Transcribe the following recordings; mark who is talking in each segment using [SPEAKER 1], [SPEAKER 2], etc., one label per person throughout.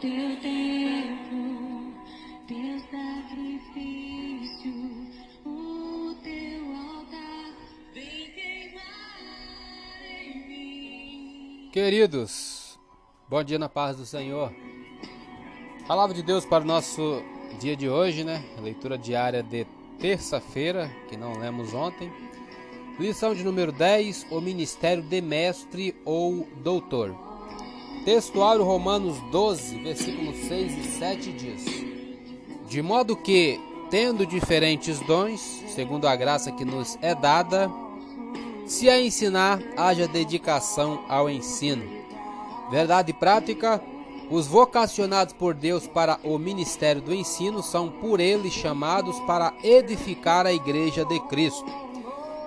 [SPEAKER 1] teu tempo, teu sacrifício, o teu altar, vem queimar em mim.
[SPEAKER 2] Queridos, bom dia na paz do Senhor. Palavra de Deus para o nosso dia de hoje, né? Leitura diária de terça-feira, que não lemos ontem. Lição de número 10: O ministério de mestre ou doutor. Textuário Romanos 12, versículos 6 e 7 diz: De modo que, tendo diferentes dons, segundo a graça que nos é dada, se a ensinar, haja dedicação ao ensino. Verdade prática: os vocacionados por Deus para o ministério do ensino são por ele chamados para edificar a igreja de Cristo.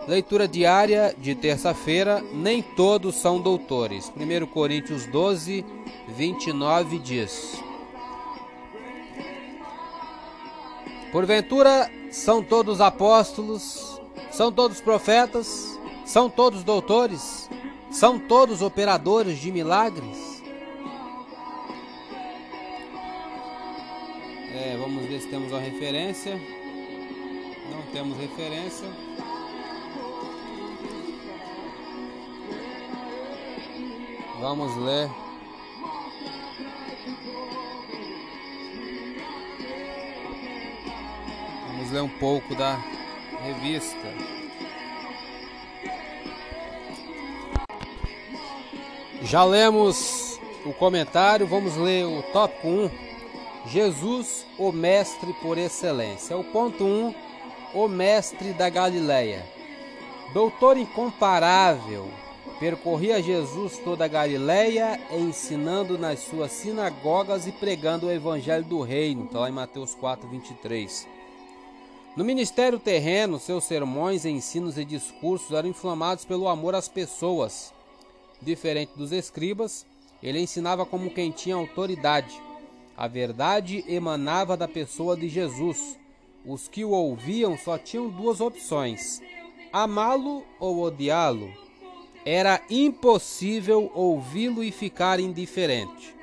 [SPEAKER 2] Leitura diária de terça-feira, nem todos são doutores. 1 Coríntios 12, 29 diz: Porventura são todos apóstolos, são todos profetas, são todos doutores, são todos operadores de milagres? É, vamos ver se temos uma referência. Não temos referência. Vamos ler. Vamos ler um pouco da revista. Já lemos o comentário, vamos ler o tópico 1. Jesus, o mestre por excelência. O ponto 1, um, o mestre da Galileia. Doutor incomparável, percorria Jesus toda a Galileia, ensinando nas suas sinagogas e pregando o evangelho do reino. Está lá em Mateus 4, 23. No ministério terreno, seus sermões, ensinos e discursos eram inflamados pelo amor às pessoas. Diferente dos escribas, ele ensinava como quem tinha autoridade a verdade emanava da pessoa de Jesus. Os que o ouviam só tinham duas opções: amá-lo ou odiá-lo. Era impossível ouvi-lo e ficar indiferente.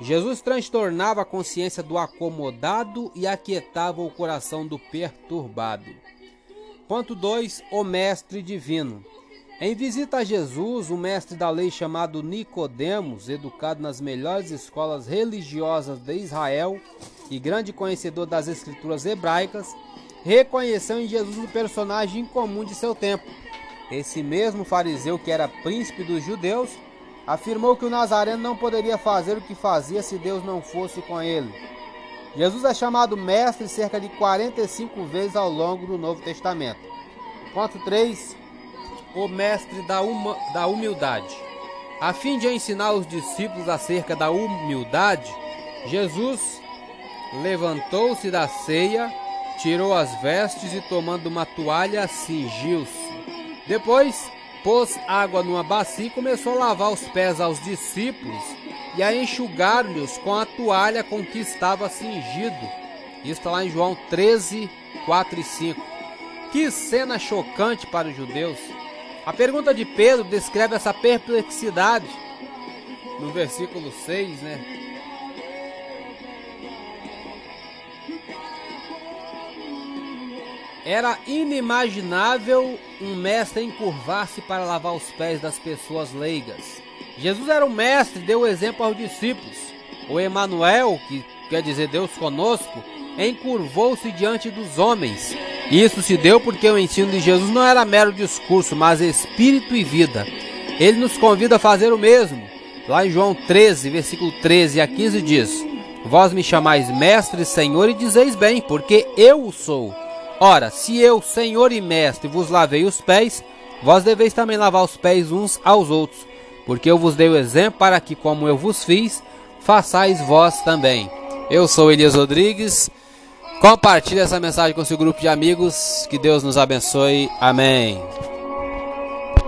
[SPEAKER 2] Jesus transtornava a consciência do acomodado e aquietava o coração do perturbado. Ponto 2. O Mestre Divino. Em visita a Jesus, o mestre da lei chamado Nicodemos, educado nas melhores escolas religiosas de Israel e grande conhecedor das escrituras hebraicas, reconheceu em Jesus um personagem incomum de seu tempo. Esse mesmo fariseu que era príncipe dos judeus, afirmou que o Nazareno não poderia fazer o que fazia se Deus não fosse com ele. Jesus é chamado mestre cerca de 45 vezes ao longo do Novo Testamento. Ponto 3 o mestre da, uma, da humildade. A fim de ensinar os discípulos acerca da humildade, Jesus levantou-se da ceia, tirou as vestes e, tomando uma toalha, cingiu-se. Depois, pôs água numa bacia e começou a lavar os pés aos discípulos e a enxugar-lhes com a toalha com que estava cingido. Isso está lá em João 13, 4 e 5. Que cena chocante para os judeus! A pergunta de Pedro descreve essa perplexidade no versículo 6, né? Era inimaginável um mestre encurvar-se para lavar os pés das pessoas leigas. Jesus era o mestre, deu exemplo aos discípulos. O Emanuel, que quer dizer Deus conosco, encurvou-se diante dos homens isso se deu porque o ensino de Jesus não era mero discurso, mas espírito e vida. Ele nos convida a fazer o mesmo. Lá em João 13, versículo 13 a 15 diz: Vós me chamais mestre, Senhor, e dizeis bem, porque eu o sou. Ora, se eu, Senhor e mestre, vos lavei os pés, vós deveis também lavar os pés uns aos outros, porque eu vos dei o exemplo para que, como eu vos fiz, façais vós também. Eu sou Elias Rodrigues Compartilhe essa mensagem com seu grupo de amigos. Que Deus nos abençoe. Amém.